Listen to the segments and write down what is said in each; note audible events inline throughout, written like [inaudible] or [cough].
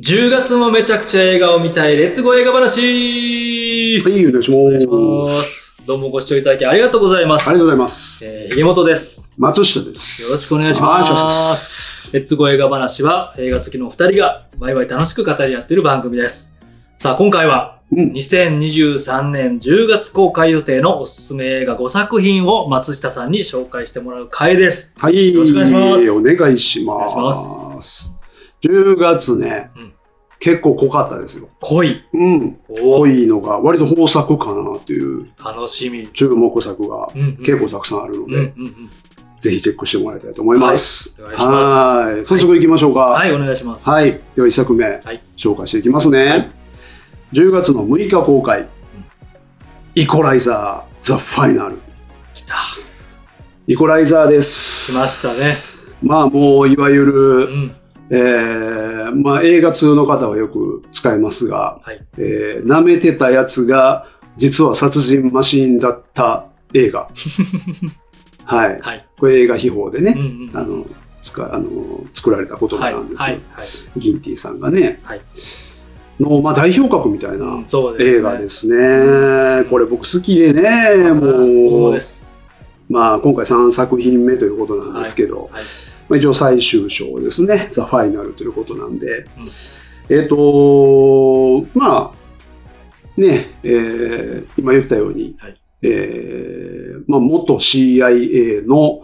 10月もめちゃくちゃ映画を見たい、レッツゴー映画話はい、お願いします。どうもご視聴いただきありがとうございます。ありがとうございます。えー、ひげもとです。松下です。よろしくお願いします。レッツゴー映画話は映画好きのお二人がワイワイ楽しく語り合っている番組です。さあ、今回はうん。2023年10月公開予定のおすすめ映画5作品を松下さんに紹介してもらう回です。はい。よろしくお願いしますお願いします。お願いし10月ね、うん結構濃かったですよ。恋。うん。お濃いのが割と豊作かなっていう楽しみ。注目作がうんうん結構たくさんあるのうんで、うんうん。ぜひチェックしてもらいたいと思います。はい早速行きましょうか。はい、お願いします。はい。では1作目、はい紹介していきますね。10月の6日公開、イコライザー・ザ・ファイナル。来た。イコライザーです。来ましたね。まあもういわゆうる、ん。えーまあ映画通の方はよく使いますが、はい。えー舐めてたやつが実は殺人マシーンだった映画。[laughs] はい。はい。これ映画秘宝でね、うんうん。あの、あの作られた言葉はい。なんですよ。はい。はい。ギンティさんがね、はいの、まあ、代表格みたいな。映画ですね。これ僕好きでね、もう。まあ今回3作品目ということなんですけど、はい。まあ、一応最終章ですね、ザ・ファイナルということなんで、うんえっ、と、まあ、ね、えー今言ったように、はいえーまあ、元 CIA の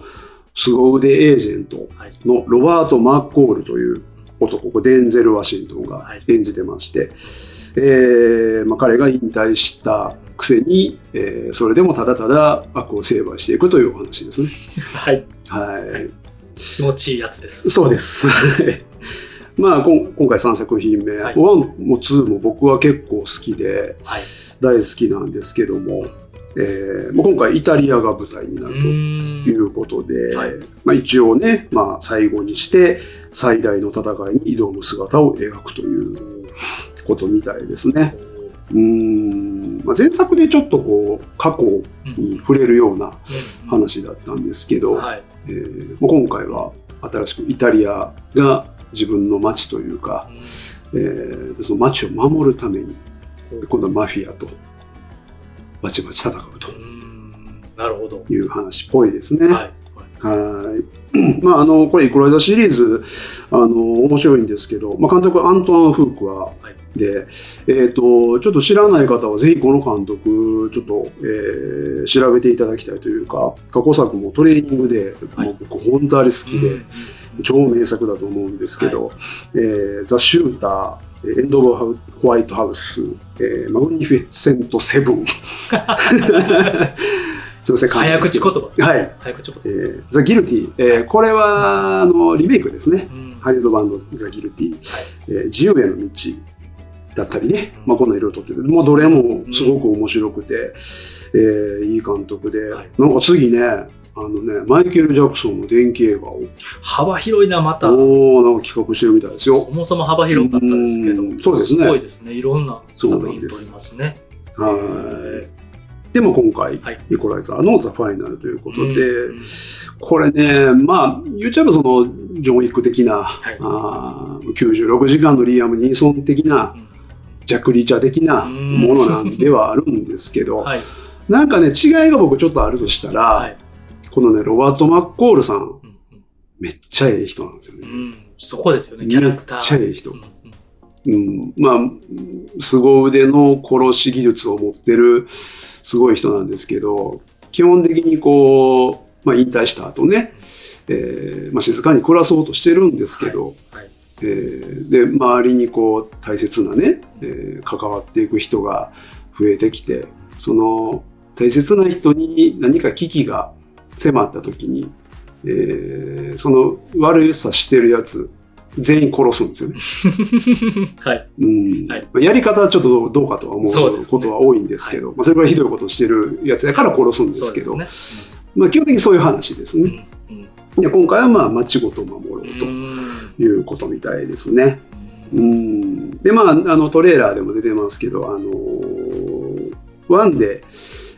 凄腕エージェントはい。のロバート・マッコールという男、デンゼル・ワシントンがはい演じてまして、えーまあ、彼が引退したくせに、えーそれでもただただ悪を成敗していくというお話ですね。[laughs] はい。はい。はい気持ちいいやつです。そうです。[laughs] まあ、今回3作品目、はい1も2も僕は結構好きではい。大好きなんですけども、えーまあ今回イタリアが舞台になうるとい。うことで、はいまあ、一応ね、まあ、最後にして最大の戦いに挑む姿を描くということみたいですね。うーんまあ、前作でちょっとこう過去に触れるようなうん。話だったんですけど、はい。えーまあ今回は新しくイタリアが自分の街というか、えーでその街を守るために今度はマフィアとバチバチ戦うとうん。なるほど。いう話っぽいですね。はい。はい。まあ、あの、これ、イコライザーシリーズ、あの、面白いんですけど、まあ、監督、アントワン・フークは、はいで、えっ、と、ちょっと知らない方は、ぜひこの監督、ちょっと、えー調べていただきたいというか、過去作もトレーニングで、はい僕、本当あれ好きで、うん超名作だと思うんですけど、えーザ・シューター、エンド・オブ・ホワイトハウス、えーマグニフィセント・セブン。[laughs] すいません、早口言葉。はい。早口言えーザ・ギルティ、えーこれはあのリメイクですね。葉。うんハリウッドバンドザ・ギルティ、はいえー自由への道だったりね、まあ、こんないろいろ撮ってる。まあ、どれもすごく面白くて、えーいい監督で、はいなんか次ね、あのね、マイケル・ジャクソンの電気映画を、幅広いな、また。そおーなんか企画してるみたいですよ。もそも幅広かったですけどうん、そうですねすごいですね。いろんなそう作品撮りますね。はい。でも今回、はい。イコライザーのザ・ファイナルということで、うんこれね、まあ、言っちゃえばその、ジョン・ウィック的な、い。あー96時間のリアム・ニーソン的な、ジャック・リーチャー的なものなんではあるんですけど、[laughs] はい。なんかね、違いが僕ちょっとあるとしたら、はい。このね、ロバート・マッコールさん、うんめっちゃええ人なんですよね。そこですよね、キャラクター。めっちゃええ人。うんうん。うん、まあ、凄腕の殺し技術を持ってるすごい人なんですけど、基本的にこう、まあ、引退した後ね、えーまあ、静かに暮らそうとしてるんですけど、はい。えーで、周りにこう、大切なね、えー関わっていく人が増えてきて、その大切な人に何か危機が迫った時に、えーその悪さしてるやつ、全員殺すんですよね。[laughs] はい。うんはいまあやり方はちょっとどうかとは思うことは多いんですけど、まあ、それぐらいひどいことをしてるやつやから殺すんですけど、そうでまあ、基本的にそういう話ですすね。ね。うんうんで今回はまあ町ごと守ろううんということみたいですね。うんでまああのトレーラーでも出てますけど、あのーワンで、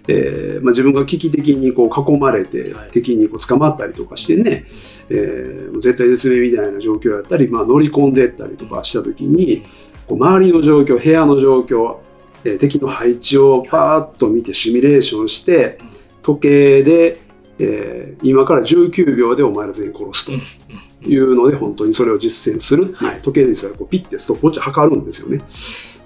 えーまあ、自分が危機的にこう囲まれてはい敵にこう捕まったりとかしてね、えー絶対絶命みたいな状況やったり、まあ、乗り込んでったりとかした時にこう周りの状況部屋の状況、えー敵の配置をパーッと見てシミュレーションしてうん時計で、えー今から19秒でお前ら全員殺すと。うんいうので本当にそれを実践するっていう、はい時計で実際こうピッてストップウォッチ測るんですよね。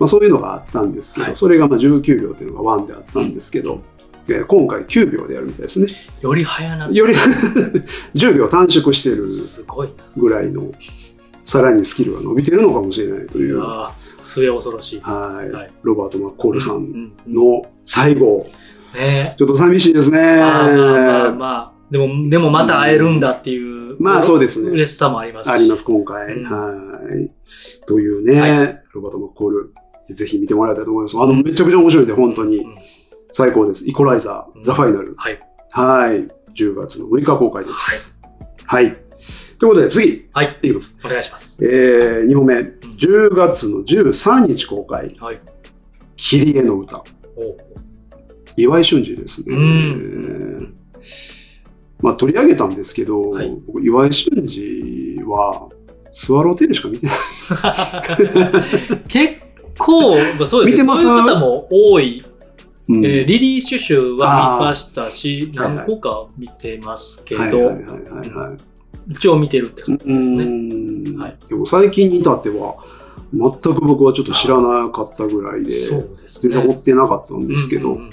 まあ、そういうのがあったんですけど、はいそれがまあ19秒というのが1であったんですけど、えー今回9秒でやるみたいですね。より早なより [laughs] 10秒短縮してるすごいな。ぐらいのさらにスキルが伸びてるのかもしれないという、末恐ろしい。いはいロバート・マッコールさうんんうんの最後、ねちょっと寂しいですね。え。まあまあまあまあ。でも、でもまた会えるんだっていう。まあそうですね嬉しさもありますし。あります、今回。うんはい。というね、はロバート・マッコール、ぜひ見てもらいたいと思います。あの、めちゃくちゃ面白いんで、本当にうん最高です。イコライザー、ザ・ファイナル。はい。はい。10月の6日公開です。はい。ということで、次、はい。いきます。お願いします。えー、2本目、10月の13日公開、はい。キリエの歌。岩井俊二ですね。うんまあ、取り上げたんですけど、はい僕岩井俊二は、スワローテールしか見てない。[laughs] 結構、まあそうですね。そういう方も多い。うんえーリリー・シュシュは見ましたし、何個か見てますけど。一応見てるって感じですね。うんはいでも最近に至っては、全く僕はちょっと知らなかったぐらいで、です全然追ね。ってなかったんですけど、うんうんうんうん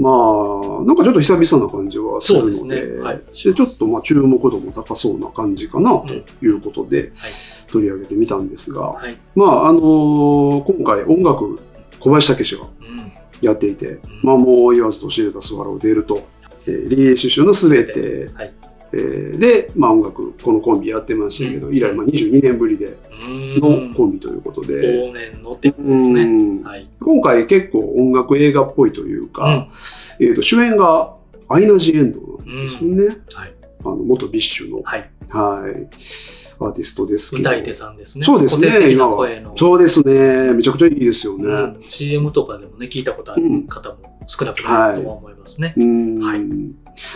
まあ、なんかちょっと久々な感じはするので、そうですね。はい。でちょっとまあ注目度も高そうな感じかなということで、取り上げてみたんですが、はい。まあ、あのー今回音楽、小林武史がうん。やっていて、まあもう言わずと知れたスワロウテイルと、えーリリイ・シュシュのすべて、はい。えーで、まあ音楽、このコンビやってましたけど、うん以来まあ22年ぶりでのコンビということで、往年のってことですね。うんはい。今回結構音楽映画っぽいというか、えー、と主演がアイナ・ジ・エンドなんですよね。はい。あの元 BiSH の、はい。はい、アーティストですけど。歌い手さんですね。そうですね今の。そうですね。めちゃくちゃいいですよね。うん CM とかでもね、聞いたことある方も少なくないとは思いますね。うん。はい。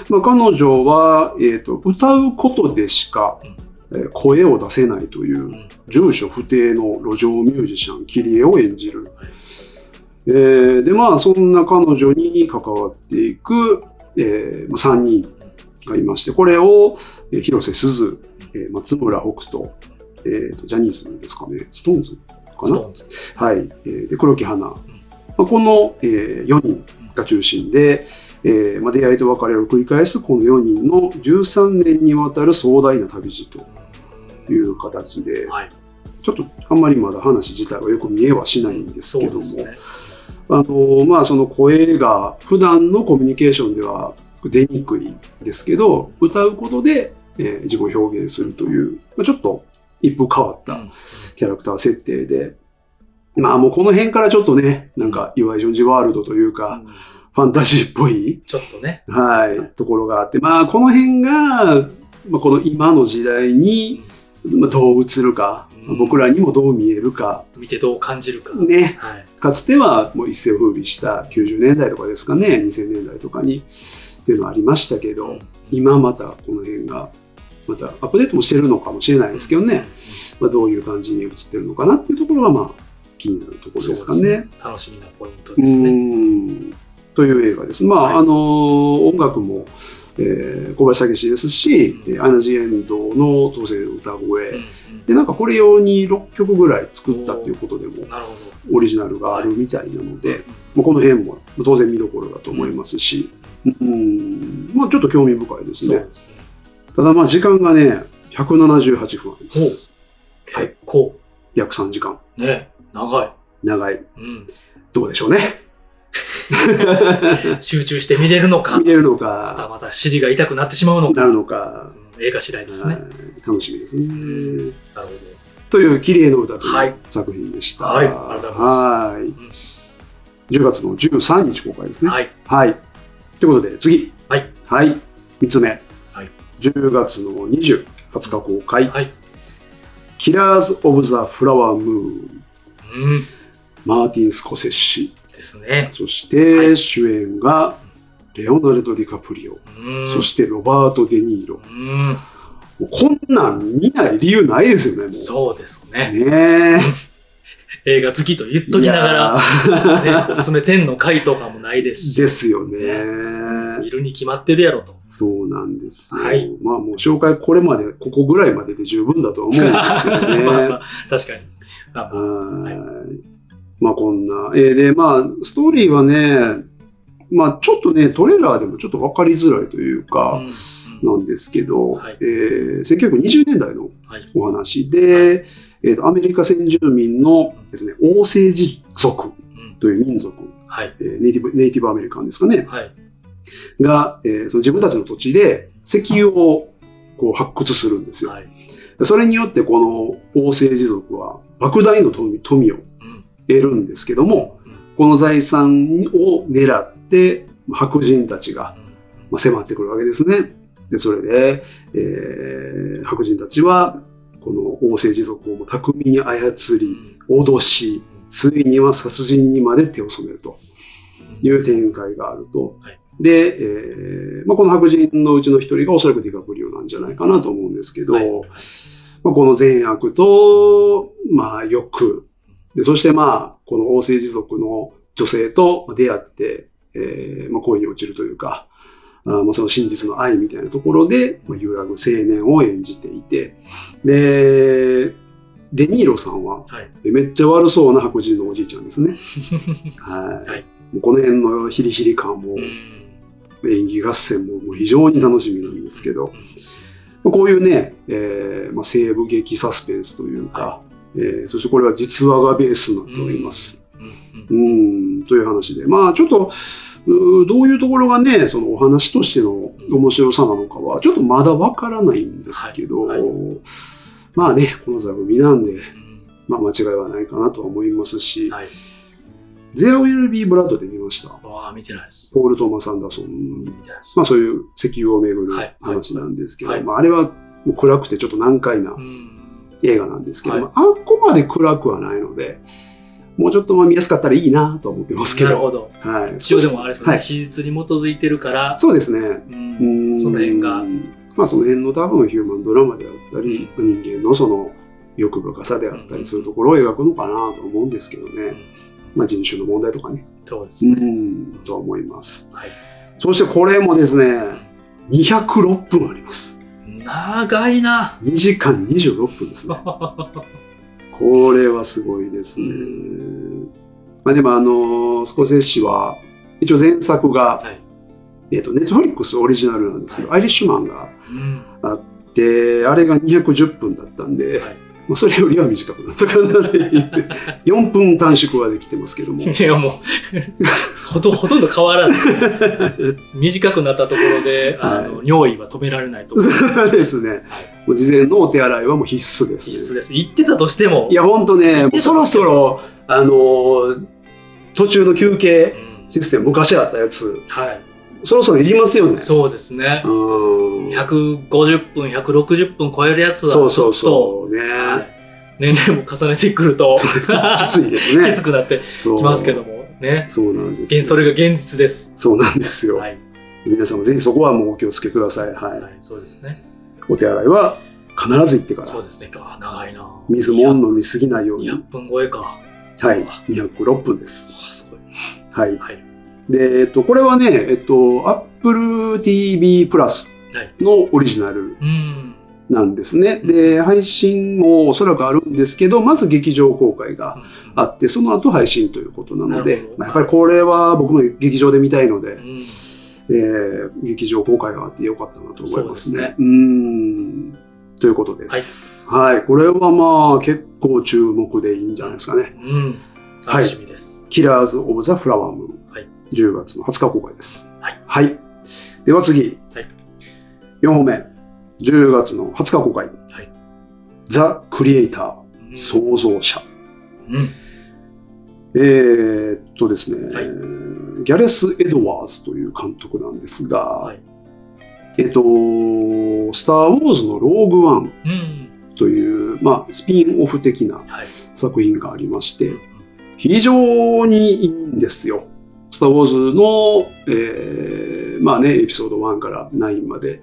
まあ、彼女は、えー、と歌うことでしか、えー声を出せないといううん。住所不定の路上ミュージシャン、キリエを演じる。はい。えーで、まあ、そんな彼女に関わっていく、え3人がいまして、これを、えー広瀬すず、えー松村北斗、えーと、ジャニーズですかね、ストーンズかな？はい。えーで、黒木花。まあ、この、え4人が中心で、えーまあ、出会いと別れを繰り返すこの4人の13年にわたる壮大な旅路という形で、はい。ちょっとあんまりまだ話自体はよく見えはしないんですけども、ね。あのまあその声が普段のコミュニケーションでは出にくいですけど、歌うことで、えー自己を表現するという、まあ、ちょっと一風変わったうんキャラクター設定で、まあもうこの辺からちょっとね、なんか岩井ジョンジワールドというか、ファンタジーっぽい、ちょっとね。はい、ところがあって、まあこの辺が、まあ、この今の時代に、まあ、どう映るか、うん。僕らにもどう見えるか、見てどう感じるか。ね、はい。かつてはもう一世を風靡した90年代とかですかね、2000年代とかにっていうのはありましたけど、今またこの辺が、またアップデートもしてるのかもしれないですけどね、まあ、どういう感じに映ってるのかなっていうところがまあ気になるところですかそうね。楽しみなポイントうですね。んという映画です。まあ、はいあの音楽も、えー小林武史ですし、うんえーアナジ・エンドの当然歌声、うんうんでなんかこれ用に6曲ぐらい作ったっていうことでもオリジナルがあるみたいなのど。で、まあ、この辺も当然見どころだと思いますし、うんまあ、ちょっと興味深いですね。すね。ただまあ時間がね、178分あります。はい結構、約3時間。ね、長い。長い。うん。どうでしょうね。[laughs] 集中して見れるのか見、れるのまたか、また尻が痛くなってしまうのか、なるのか、うん映画次第ですね。はい楽しみですね。なるほという綺麗の歌とはいいう作品でした。はいありがとうございますはい10月の13日公開ですど。ね。はい。はい。ということで、次。はい。はい。3つ目。はい10月の20、20日公開。はい。キラーズ・オブ・ザ・フラワームーン。うん。マーティン・スコセッシ。ですね。そして、はい主演がレオナルド・ディカプリオ、うん。そしてロバート・デ・ニーロ。うん。もうこんなん見ない理由ないですよね。そうですね。ね [laughs] 映画好きと言っえ。ときながら、ら [laughs] ね、おすすめ10の回とかもないですし。ですよね。いるに決まってるやろと。そうなんですよ。はいまあもう紹介これまで、ここぐらいまでで十分だとは思うんですけどね。[laughs] まあまあ確かに。あはいまあこんな。えーで、まあ、ストーリーはね、まあちょっとね、トレーラーでもちょっとわかりづらいというか、うんなんですけど、はいえー1920年代のはいお話で、えーとアメリカ先住民の、えーとね、王政治族うんという民族、はい。えーネイティブネイティブアメリカンですかね、はい。が、えーその自分たちの土地で石油をこう発掘するんですよ。はい。それによってこの王政治族は莫大の富富をうん。得るんですけども、うんこの財産を狙って白人たちがまあ迫ってくるわけですね。で、それで、えー白人たちは、この王政治族を巧みに操り、脅し、ついには殺人にまで手を染めるという展開があると。はいで、えーまあ、この白人のうちの一人がおそらくディカプリオなんじゃないかなと思うんですけど、はいまあ、この善悪と、まあ、欲。で、そしてまあ、この王政治族の女性と出会って、えーまあ、恋に落ちるというか、あーまあその真実の愛みたいなところで、まあ、揺らぐ青年を演じていて、で、デニーロさんは、はい。めっちゃ悪そうな白人のおじいちゃんですね。[laughs] はい。はいもうこの辺のヒリヒリ感も、うん演技合戦ももう非常に楽しみなんですけど、まあこういうね、えーまあ、西部劇サスペンスというか、はえーそしてこれは実話がベースになっております。うんうんうん、という話で。まあちょっと、うーどういうところがね、そのお話としての面白さなのかは、ちょっとまだわからないんですけど、はいはまあね、この座組なんで、うんまあ間違いはないかなとは思いますし、はい。There Will Be Blood で見ました。わあ、見てないです。ポール・トーマス・アンダーソン。まあそういう石油をめぐるはい話なんですけど、はいまああれはもう暗くてちょっと難解なうん。映画なんですけど、はいまあ、あっこまで暗くはないので、もうちょっとまあ見やすかったらいいなと思ってますけど。なるほど。はい。一応でもあれですよね、はい。史実に基づいてるから、そうですね。うんうんその辺が。まあその辺の多分ヒューマンドラマであったり、人間のその欲深さであったうんり、そういうところを描くのかなと思うんですけどね。うんまあ人種の問題とかね。うそうですね。ん、とは思います。はいそしてこれもですね、206分あります。長いな。2時間26分ですね。これはすごいですね。まあでもあの、スコセッシは、一応前作が、はいえっ、と、ネットフリックスオリジナルなんですけど、はアイリッシュマンがうんあって、あれが210分だったんで、はいまあそれよりは短くなったかなっていう。4分短縮はできてますけども。[laughs] いやもうほと、ほとんど変わらない。短くなったところで、あの、尿意は止められないと。そうですね。もう事前のお手洗いはもう必須です、ね。必須です。言ってたとしても、いや、ほんとね、そろそろ、あのー途中の休憩うんシステム、昔あったやつ、はい。そろそろいりますよね。そうですね。うん。150分、160分超えるやつは、そうそうそう。ね。年齢も重ねてくると、[laughs] きついですね。[laughs] きつくなってきますけども、ね。そうなんですそれが現実です。そうなんですよ。はい。皆さんもぜひそこはもうお気をつけください。はい。はい、そうですね。お手洗いは必ず行ってからそう、ですね。あ長いな水も飲みすぎないように。200分超えか。はい。206分です。すごい。はい。はい。で、えっと、これはね、えっと、Apple TV プラスはい。のオリジナルうん。なんですね。で、配信もおそらくあるんですけど、まず劇場公開があって、その後配信ということなのでまあ、やっぱりこれは僕も劇場で見たいのでう、ん。えー劇場公開があってよかったなと思いますね。そうですうーん。ということです。はい。これはまあ結構注目でいいんじゃないですかね。うん。楽しみです。キラーズ・オブ・ザ・フラワームーン。はい10月の20日公開です。はい。では次。はい4本目。10月の20日公開。はいザ・クリエイター。うん創造者。うん。えーっとですね、はいギャレス・エドワーズという監督なんですが、はい。えっと、スター・ウォーズのローグ・ワンうん。という、まあ、スピンオフ的なはい。作品がありまして、非常にいいんですよ。スター・ウォーズの、えまあね、エピソード1から9まで、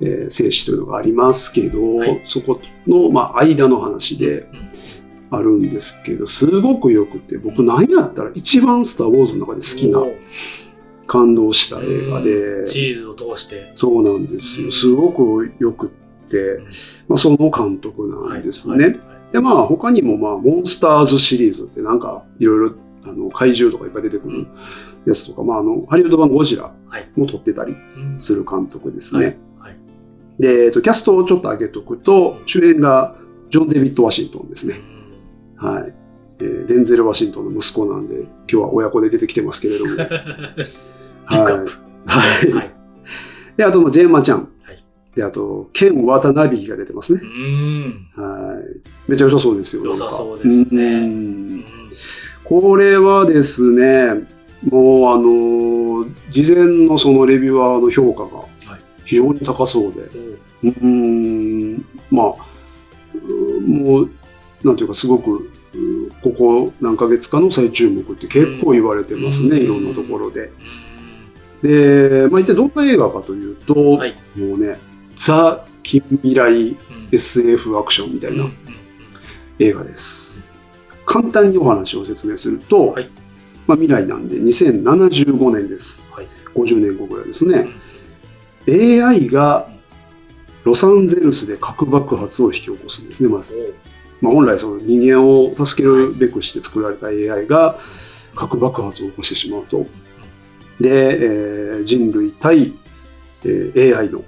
えー生死というのがありますけど、はい。そこの、まあ、間の話でうん。あるんですけど、すごく良くて、僕何やったら一番スター・ウォーズの中で好きな感動した映画で、シリーズを通して。そうなんですよ。うん。すごく良くって、まあ、その監督なんですね。はい。はい。で、まあ他にもまあモンスターズシリーズってなんかいろいろあの怪獣とかいっぱい出てくるやつとか、まああのハリウッド版ゴジラはいも撮ってたりうんする監督ですはいね。はいで、えっと、キャストをちょっと上げとくと、主演がジョン・デビッド・ワシントンですね。はい。えーデンゼル・ワシントンの息子なんで、今日は親子で出てきてますけれども。[laughs] ピックアップ。はい。はい。で、あと、まあジェーン・マちゃん。はいで、あと、ケン・ワタナビが出てますねう。ん。はい。めっちゃ良さそうですよ。良さそうですねこれはですね、もうあの、事前のそのレビュアーの評価がはい。非常に高そうで、う。ーん、まあ、うもう、なんていうかすごく、うここ何ヶ月かの再注目って結構言われてますね、うん。いろんなところで。うん。で、まあ、一体どんな映画かというと、はい。もうね、ザ・近未来うん。SF アクションみたいな映画です。簡単にお話を説明すると、はいまあ、未来なんで2075年です。はい50年後ぐらいですね。AI がロサンゼルスで核爆発を引き起こすんですね、まず。おまあ、本来その人間を助けるべくして作られた AI が核爆発を起こしてしまうと。で、えー人類対、えー AI の、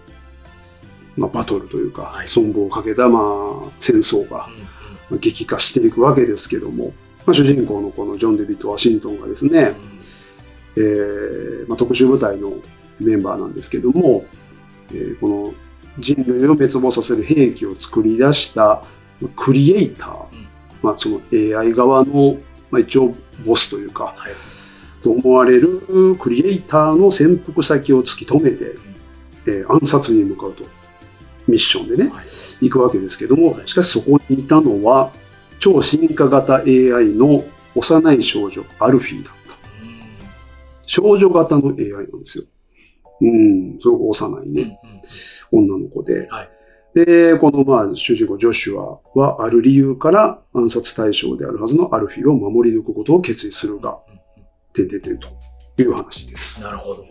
まあ、バトルというか、はい存亡をかけた、まあ、戦争がうん激化していくわけですけども、まあ、主人公のこのジョン・デビッド・ワシントンがですね、えーまあ、特殊部隊のメンバーなんですけども、えーこの人類を滅亡させる兵器を作り出したまあクリエイター、うん。まあ、その AI 側の、まあ、一応ボスというか、はい。と思われるクリエイターの潜伏先を突き止めて、えー暗殺に向かうと。ミッションでね、はい行くわけですけどもは、いしかしそこにいたのは、超進化型 AI の幼い少女、アルフィーだった。少女型の AI なんですよ。うん、すごく幼いうんうんね、女の子で。はいで、このまあ主人公ジョシュアはある理由から暗殺対象であるはずのアルフィーを守り抜くことを決意するが、てんてんてんという話です。なるほど。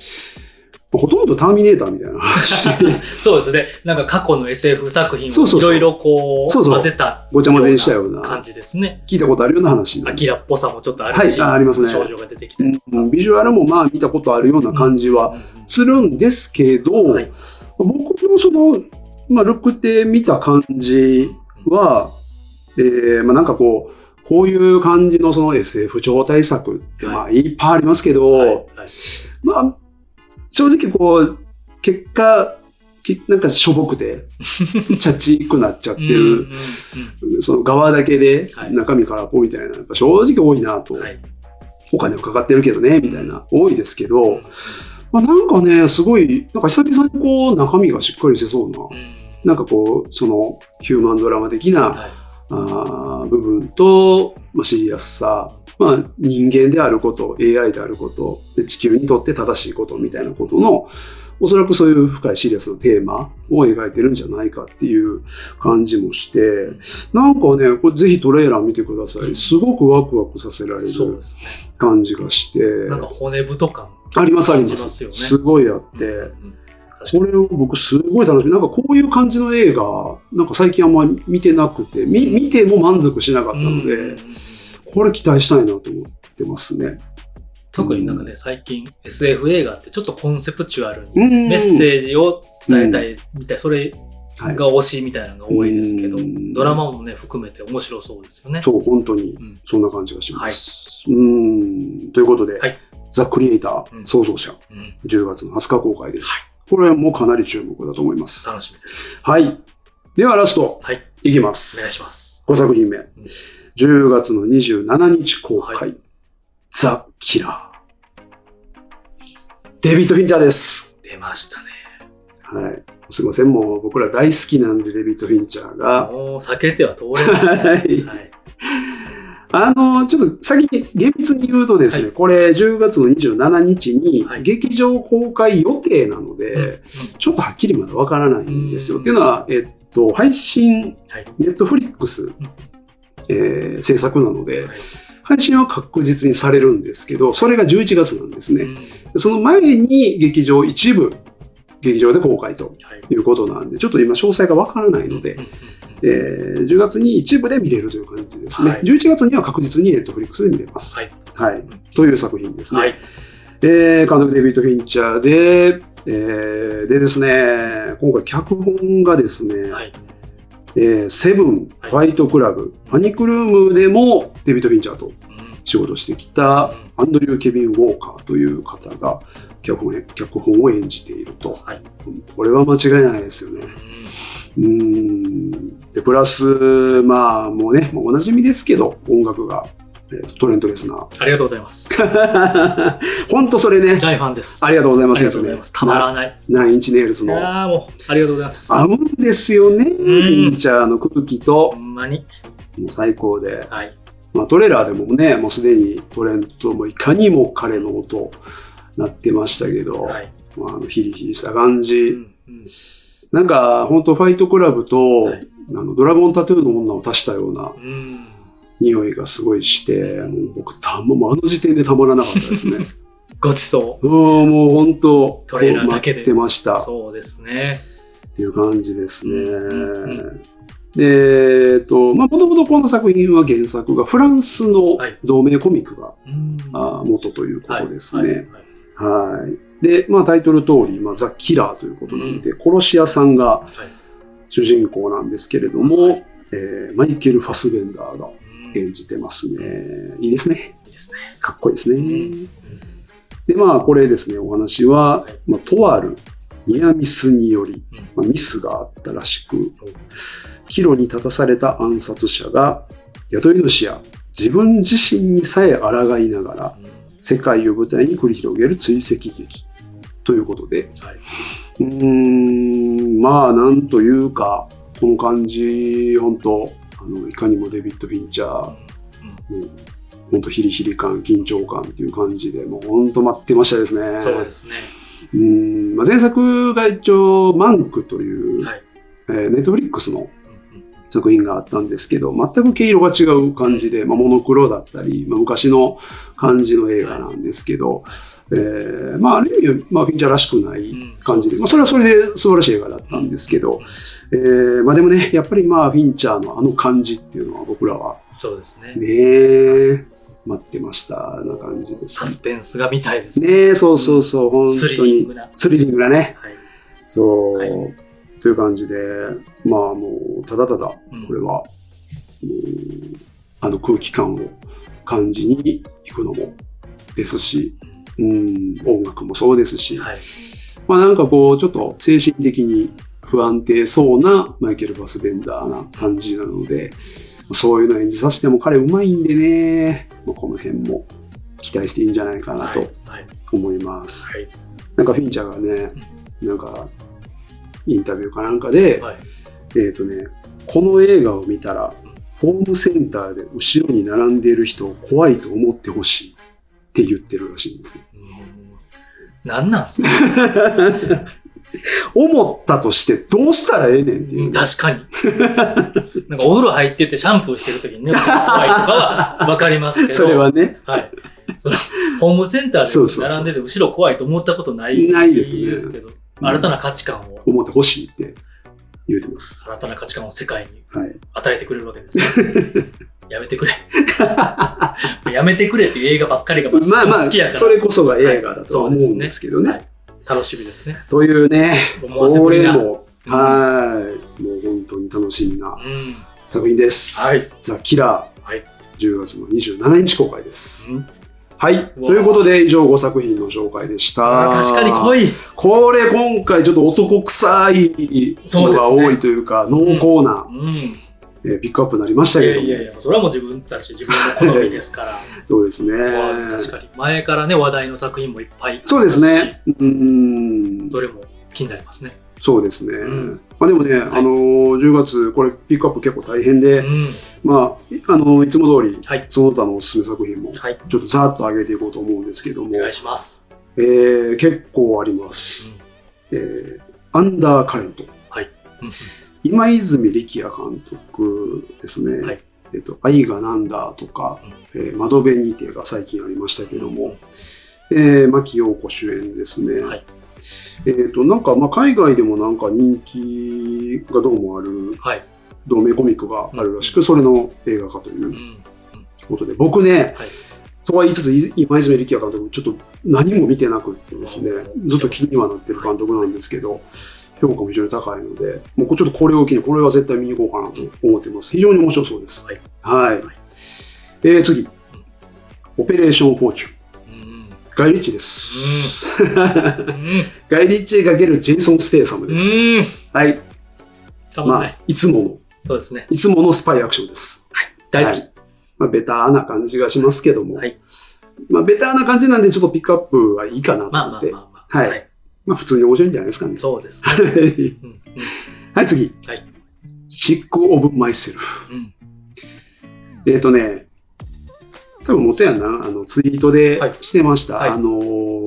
ほとんどターミネーターみたいな。話。[laughs] そうですね。なんか過去の SF 作品そうそうそう。をいろいろこう混ぜたごちゃ混ぜにしたような、感じですね。聞いたことあるような話なんでアキラっぽさもちょっとあるし、はいあありますね。少女が出てきたりとか。うんビジュアルもまあ見たことあるような感じはするんですけど、はい。僕のその、まあ、ルックって見た感じは、えーまあ、なんかこう、こういう感じのその SF 超大作ってまあいっぱいありますけど、はいはい。まあ、正直こう、結果、きなんかしょぼくて、[laughs] チャチくなっちゃってうんうんる、その側だけではい。中身空っぽみたいな、やっぱ正直多いなと、うんはい。お金もかかってるけどね、みたいな、多いですけど、うん。まあ、なんかね、すごい、なんか久々にこう、中身がしっかりしてそうな、うん。なんかこう、その、ヒューマンドラマ的な、はい。あー部分と、まあ、シリアスさ、まあ、人間であること、AI であること、で地球にとって正しいことみたいなことの、おそらくそういう深いシリアスなテーマを描いてるんじゃないかっていう感じもして、なんかね、これぜひトレーラー見てください。すごくワクワクさせられる。感じがして、なんか骨太感ありますありま。すすごいあって、うんうんこれを僕すごい楽しみ。なんかこういう感じの映画、なんか最近あんまり見てなくて、み見ても満足しなかったので、うんうんうんこれ期待したいなと思ってますね。特になんかね、最近 SF 映画ってちょっとコンセプチュアルにメメッセージを伝えたいみたい、それはいが推しみたいなのが多いですけど、うんドラマもね、含めて面白そうですよね。そう、本当にうんそんな感じがします。うん。ということで、はいザ・クリエイターうん創造者、うん10月の20日公開です。これはもうかなり注目だと思います。楽しみです。はい。ではラスト、はい。いきます。お願いします。5作品目。10月の27日公開。はいザ・キラー。デビッド・フィンチャーです。出ましたね。はい。すいません。もう僕ら大好きなんで、デビッド・フィンチャーが。もう避けては通れない。[laughs] はい。はい。あの、ちょっと先に厳密に言うとですね、はいこれ10月の27日にはい劇場公開予定なので、うんちょっとはっきりまだわからないんですよ。うんっていうのは、えっと、配信、はい。ネットフリックス、えー制作なので、はい配信は確実にされるんですけど、それが11月なんですね。うんその前に劇場一部、劇場で公開とはいいうことなんで、ちょっと今詳細がわからないので、えー10月に一部で見れるという感じですね。はい11月には確実にネットフリックスで見れます。はい。はい。という作品ですね。はい。えー監督デビッド・フィンチャーで、えーでですね、今回脚本がですね、はい。えーセブン、はい。ファイトクラブ、パニックルームでもデビッド・フィンチャーとうん。仕事してきたアンドリュー・ケビン・ウォーカーという方が脚本脚本を演じていると。はい。これは間違いないですよね。うーん。でプラス、まあ、もうね、もうおなじみですけど、音楽が、トレント・レスナー。ありがとうございます。[laughs] 本当それね、大ファンです。ありがとうございます。ありがとうございます。たまらない。ナインチネイルズの。ああ、もう、ありがとうございます。合うんですよね、フィンチャーの空気とほ、んまに。もう最高で。はい。まあ、トレーラーでもね、もうすでにトレントもいかにも彼の音なってましたけど、はい。まあ、あのヒリヒリした感じ。うんうんなんか、本当ファイトクラブと、はいあのドラゴンタトゥーの女を足したようなうん。匂いがすごいして、もう僕たま、もうあの時点でたまらなかったですね。[laughs] ごちそうんもう本当、トレーラーだけで待ってましたう。そうですね。っていう感じですね。うんうんで、えっと、まあ、もともとこの作品は原作がフランスのはい同名コミックが、うんあ元ということですはいね。はい。で、まあ、タイトル通り、まあ、ザ・キラーということなんで、殺し屋さんがはい主人公なんですけれども、はいえーマイケル・ファスベンダーがうんい演じてますね。いいですね。いですね。かっこいいですね。うんで、まあ、これですね、お話は、はいまあ、とあるニアミスにより、うんまあ、ミスがあったらしく、岐路に立たされた暗殺者が、雇い主や自分自身にさえ抗いながら、世界を舞台に繰り広げる追跡劇ということで、はい。うーん、まあ、なんというか、この感じ、本当あの、いかにもデビッド・フィンチャー、うん本当ヒリヒリ感、緊張感っていう感じで、もう本当待ってましたですね。そうですね。うん、まあ、前作が一応、マンクという、はい。えーネットフリックスの作品があったんですけど、全く毛色が違う感じで、まあ、モノクロだったり、まあ、昔の感じの映画なんですけど、えーまあ、ある意味、まあ、フィンチャーらしくない感じで、うんまあ、それはそれで素晴らしい映画だったんですけど、えーまあ、でもね、やっぱりまあ、フィンチャーのあの感じっていうのは僕らはそうですね。ねえ、待ってましたな感じですサスペンスが見たいですね。ねえ、そうそうそう、本スリ当にリング。な。スリリングだね。はい。そう、はいという感じで、まあもう、ただただ、うんこれは、うんあの空気感を感じに行くのもですし、うん、音楽もそうですし、はい。まあなんかこう、ちょっと精神的に不安定そうなマイケル・ファスベンダーな感じなので、そういうの演じさせても彼うまいんでね、まあこの辺も期待していいんじゃないかなとはい。はい。思います。はい。なんかフィンチャーがね、なんか、インタビューかなんかで、はい。えっ、とね、この映画を見たら、ホームセンターで後ろに並んでいる人を怖いと思ってほしいって言ってるらしいんですよ。うん何なんすか？[laughs] 思ったとしてどうしたらええねんっていう。確かに。[laughs] なんかお風呂入っててシャンプーしてる時にね、怖いとかはわかりますけど。[laughs] それはね、はい。その、ホームセンターで並んでて後ろ怖いと思ったことないないですねですけど、新たな価値観を、思ってほしいって言うてます。新たな価値観を世界にはい。与えてくれるわけですね。やめてくれ。[laughs] やめてくれっていう映画ばっかりがま [laughs] まあまあ、好きやから。それこそが映画だとは思うんですけどね。はい楽しみですね。というね、こ。れも、はい。もう本当に楽しみなうん。作品です。はい。ザ・キラー。はい。10月の27日公開です。うんはい。ということで、以上5作品の紹介でした。確かに濃い。い。これ今回ちょっと男臭いのが多いというか、濃厚な、うん。えーピックアップになりましたいけどいやいや、それはもう自分たち自分の好みですから。そうですね。確かに。前からね、話題の作品もいっぱい。そうです。ね。うーん。どれも気になりますね。そうですね。んまあでもね、あのー10月、これピックアップ結構大変で、うん。まあ、あのーいつも通り、はい。その他のおすすめ作品も、はい。ちょっとざーっと上げていこうと思うんですけども、お願いします。えー結構あります。えーアンダーカレント。うん今泉力也監督ですね。はい。えっ、と、愛がなんだとか、えー窓辺にてが最近ありましたけども、えー、牧陽子主演ですね。はい。えっ、と、なんか、まあ、海外でもなんか人気がどうもあるはい。同名コミックがあるらしく、それの映画化といううん。ことで、僕ね、はい。とは言いつつ、い今泉力也監督、ちょっと何も見てなくってですね、ずっと気にはなってる監督なんですけど、評価も非常に高いので、もうちょっとこれを機に、これは絶対見に行こうかなと思ってます。非常に面白そうです。はい。はい。はいえー、次。オペレーション・フォーチュン。うん。ガイ・リッチーです。うん。ガイ・リッチーが手がけるジェイソン・ステイサムうです。ん。はい。まあたまんない。、いつもの、そうですね。いつものスパイアクションです。大好き。はいまあ、ベターな感じがしますけども、はいまあ、ベターな感じなんで、ちょっとピックアップはいいかなとまあまあ思って、まあまあ。はいまあ、普通に面白いんじゃないですかね。そうですね。はいうん。うんはい、次。はいシック・オブ・マイセルフ。うん。えっ、とね、多分元やんな、あの、ツイートではいしてました。はいあのー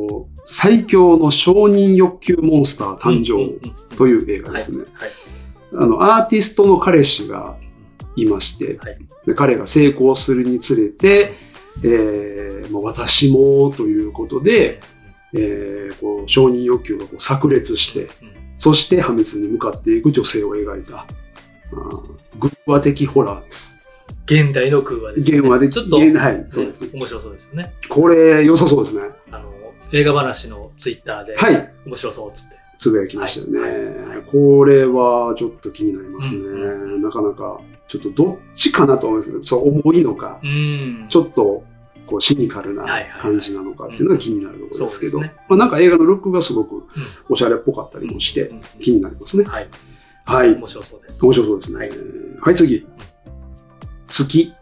最強の承認欲求モンスター誕うん生うんという映画ですね。はい。あの、アーティストの彼氏がいまして、はいで彼が成功するにつれて、えーまあ、私もということで、えーこう承認欲求がこう炸裂して、うんそして破滅に向かっていく女性を描いた、グッ話的ホラーです。現代の空話です、ね。現話的、ちょっと、現はい、そうですね。面白そうですよね。これ、良さそうですね。あの、映画話のツイッターで、はい、面白そうっつって。つぶやきましたよね。はいはいこれはちょっと気になりますね。うなかなか、ちょっとどっちかなと思うんですけど、そう重いのか、うん。ちょっとこうシニカルな感じなのかっていうのが気になるところですけど、まあ、なんか映画のルックがすごくおしゃれっぽかったりもしてうん気になりますね。はい。はい。面白そうです。面白そうですね。はいはい、次。月。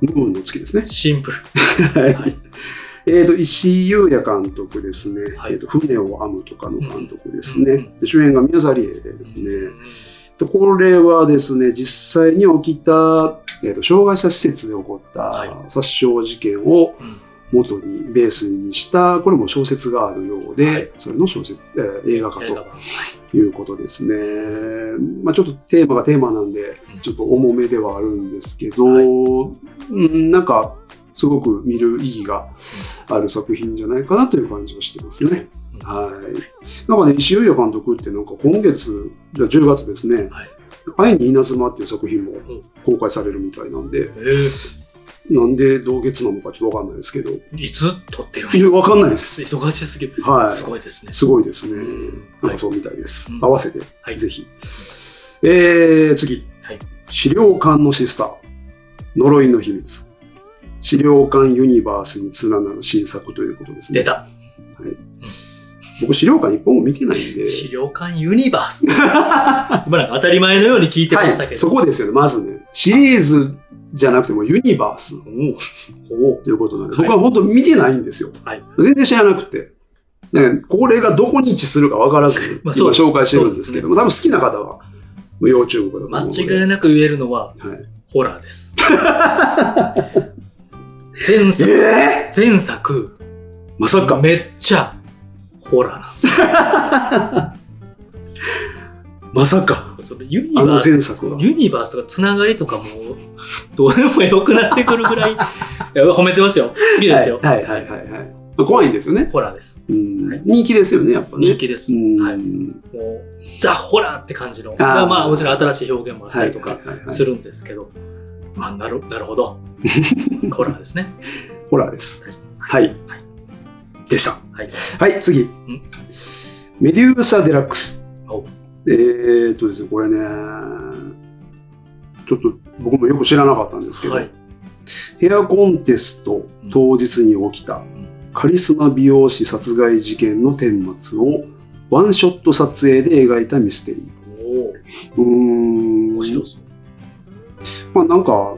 ムーンの月ですね。シンプル。はいはいえっ、と、石井優也監督ですね。はいえっ、と、船を編むとかの監督ですね。主演が宮沢りえですね。うんでこれはですね、実際に起きた、えー、と障害者施設で起こったはい殺傷事件をうん元にベースにした、これも小説があるようで、はいそれの小説、えー映画化。ということですね。まあちょっとテーマがテーマなんで、ちょっと重めではあるんですけど、はいうん、なんか、すごく見る意義がある作品じゃないかなという感じがしてますね。うんはい。なんかね、石井優也監督ってなんか今月、じゃあ10月ですね、はい愛に稲妻っていう作品もん公開されるみたいなんで、えーなんで同月なのかちょっとわかんないですけど、いつ撮ってるいや、わかんないです。忙しすぎる。はい。すごいですね。すごいですね。うんなんかそうみたいです。うん合わせて、はいぜひ。えー、次。はい資料館のシスター。呪いの秘密。資料館ユニバースに連なる新作ということですね。出た。僕、資料館一本も見てないんで。資料館ユニバース。今なんか当たり前のように聞いてましたはい、けど。そこですよね。まずね、シリーズじゃなくてもユニバースおおということなんで、はい僕は本当見てないんですよ。はい全然知らなくて。ね、これがどこに位置するか分からず、今まあそうです紹介してるんですけども、多分好きな方は無要注目だと思う間。違いなく言えるのは、はいホラーです。前作、え前作、まさか。めっちゃホラーなんですよ。[laughs] まさか。それユニあのバース、前作は。ユニバースとかつながりとかも、どうでもよくなってくるぐらい、[laughs] いや褒めてますよ。好きですよ。はいはいはいはいはい。まあ怖いんですよね。ホラーです。うんはい人気ですよね、やっぱね。人気です。うんはい。もう、ザ・ホラーって感じの。ーまあまあ、もちろん新しい表現もあったりとかはいはいはいはいするんですけど、まあ、なるなるほど。[laughs] ホラーですね。ホラーです。ははい。はいでした。はい。はい、次。メデューサ・デラックスお。えーっとですね、これね、ちょっと僕もよく知らなかったんですけど、はい。ヘアコンテスト当日に起きたカリスマ美容師殺害事件の顛末をワンショット撮影で描いたミステリー。おお、うーん。面白そう。まあなんか、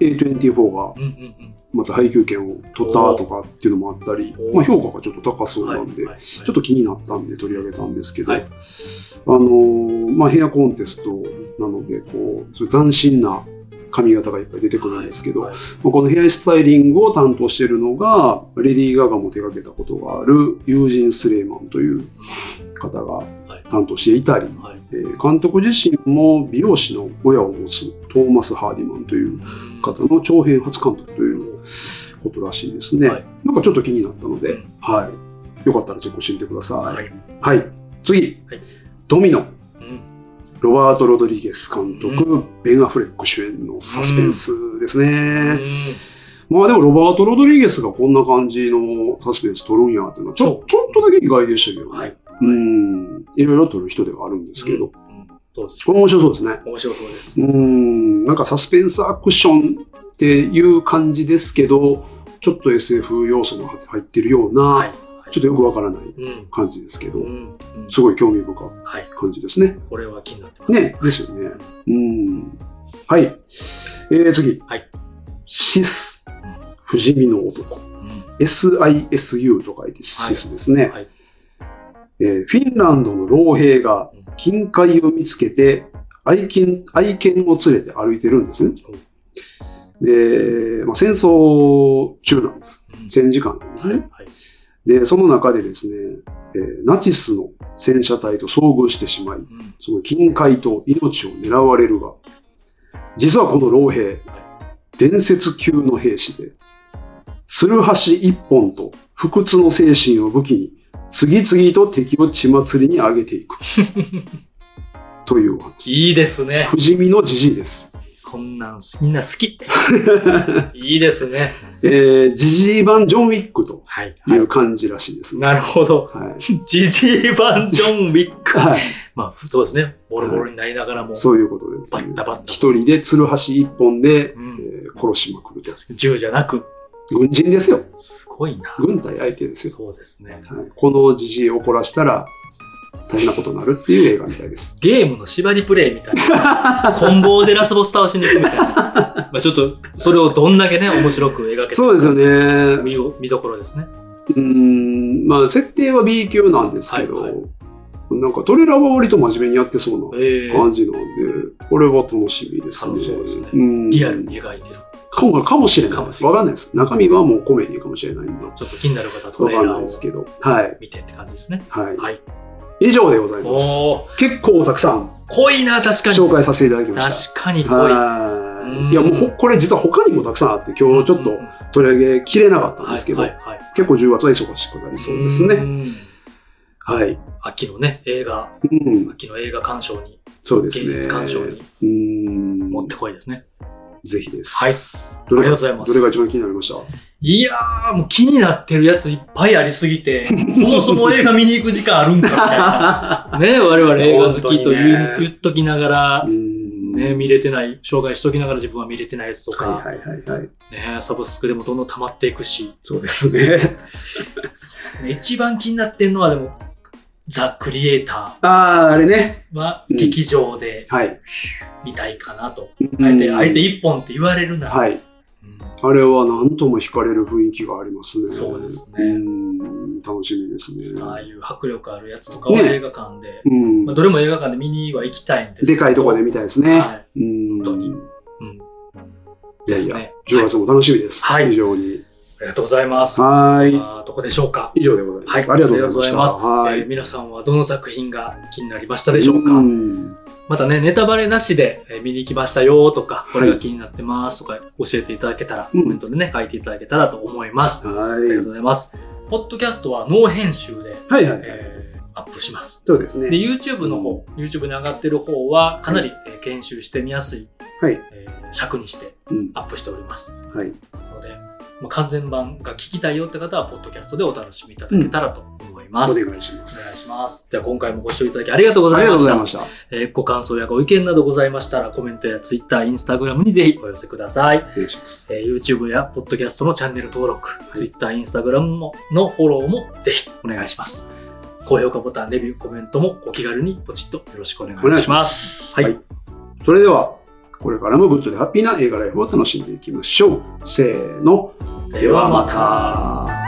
A24 がうんうんうん。また配給権を取ったとかっていうのもあったりまあ、評価がちょっと高そうなんで、はいはいちょっと気になったんで取り上げたんですけど、はい。あのーまあ、ヘアコンテストなので、こう、斬新な髪型がいっぱい出てくるんですけど、はいまあこのヘアスタイリングを担当しているのが、レディー・ガガも手掛けたことがあるユージン・スレイマンという方がはい担当していたり、はいえー監督自身も美容師の親を持つトーマス・ハーディマンという方の長編初監督ということらしいですね。はいなんかちょっと気になったので、うんはい。よかったらチェックしてみてください。ははい。はいドミノ。うんロバート・ロドリゲス監督、ベン・アフレック主演のサスペンスですね。うんまあでもロバート・ロドリゲスがこんな感じのサスペンス撮るんやっていうのはちょちょっとだけ意外でしたけどね。はい。うん。いろいろ撮る人ではあるんですけど。うんそうですこれ面白そうですね。面白そうです。うん。なんかサスペンスアクションっていう感じですけど、ちょっと SF 要素が入ってるような、はい。ちょっとよくわからないうん。感じですけど、うん。うんすごい興味深いはい。感じですね。これは気になってます。ね、ですよね。うん。はい。えー、次。はいシス。不死身の男。うん。SISU と書いてシスですね。はい。えーフィンランドの老兵が金塊を見つけて愛犬愛犬を連れて歩いてるんですね。で、まあ、戦争中なんです。うん戦時間なんですね。はい。で、その中でですね、えーナチスの戦車隊と遭遇してしまい、うんその金塊と命を狙われるが、実はこの老兵、伝説級の兵士で、ツルハシ一本と不屈の精神を武器に、次々と敵を血祭りに上げていく。[laughs] というお話。いいですね。不死身のじじいです。そんなんみんな好き。[laughs] いいですね。えー、じじい版ジョンウィックとはい。いはう感じらしいですい。ね。なるほど。はい。ジジイ版ジョン・ウィック。はい。まあ、そうですね。ボロボロになりながらも、そういうことです、バッタバッタ一人でツルハシ一本で、うんえー殺しまくると。銃じゃなく、軍人ですよ。すごいな。軍隊相手ですよ。そうですね。はい、このじじいを怒らしたら大変なことになるっていう映画みたいです。[laughs] ゲームの縛りプレイみたいな。コンボでラスボス倒しに行くみたいな。[laughs] まあちょっと、それをどんだけね、面白く描けてそうですよね。見よ見どころですね。うーん、まあ設定は B 級なんですけど、はいはなんかトレーラーは割と真面目にやってそうええな感じなんで、これは楽しみですね。そうですねんリアルに描いてる。かもかもしれないわかんないです。中身はもうコメディかもしれないんで。ちょっと気になる方はトレーラーをですけど。はい。見てって感じですね。はい。はい。以上でございます。結構たくさん濃いな、確かに。紹介させていただきました。確かに濃い。はい。や、もうほ、これ実は他にもたくさんあって、今日ちょっと取り上げきれなかったんですけど、結構10月は忙しくなりそうですね。んはい。秋のね、映画、うん。秋の映画鑑賞に、そうですね。芸術鑑賞にうん。持ってこいですね。ぜひです。はい。どれがありがとうございますどれが一番気になりました？いやー、もう気になってるやついっぱいありすぎて、[laughs] そもそも映画見に行く時間あるんかみたいな。[laughs] ね、我々映画好きと言,、ね言っときながらう、ん。ね、見れてない、紹介しときながら自分は見れてないやつとか、はいはいはいはい。ね、サブスクでもどんどん溜まっていくし、そうですね。一番気になってんのはでも、ザ・クリエイタああ、あれね。ーはうん劇場ではい。見たいかなと。あえて、うんあえて一本って言われるなら、はい。うんあれは何とも惹かれる雰囲気がありますね。そうですねうん。楽しみですね。ああいう迫力あるやつとかをね映画館で、うんまあ、。どれも映画館で見には行きたいんですでかいところで見たいですね。はい。うん。本当にうん。いやいや、ね10月も楽しみです。はい非常に。ありがとうございます。はーい。どこでしょうか？以上でございます。はいありがとうございますはえー皆さんはどの作品が気になりましたでしょうか、んまたね、ネタバレなしでえー見に行きましたよとか、これが気になってますとか教えていただけたら、うんコメントでね、書いていただけたらと思います。はありがとうございます。ポッドキャストはノー編集で、い。はいはいはい。えーアップします。そうですで、ね。YouTube の方、YouTube に上がってる方は、かなり、えー研修してみやすい、はい。えー尺にしてうん。アップしております。はい。ので、まあ、完全版が聞きたいよって方は、ポッドキャストでお楽しみいただけたらと思います。お願いしまお願いす。します。では今回もご視聴いただきありがとうござありがといました。うございました。えーご感想やご意見などございましたら、コメントや Twitter、Instagram にぜひお寄せください。お願いします。えー YouTube や Podcast のチャンネル登録、い Twitter、Instagram ものフォローもぜひお願いします。高評価ボタン、レビュー、コメントもお気軽にポチッとよろしくお願いします。お願いしますはいそれでは、これからもグッドでハッピーな映画ライフを楽しんでいきましょう。せーの。ではまた。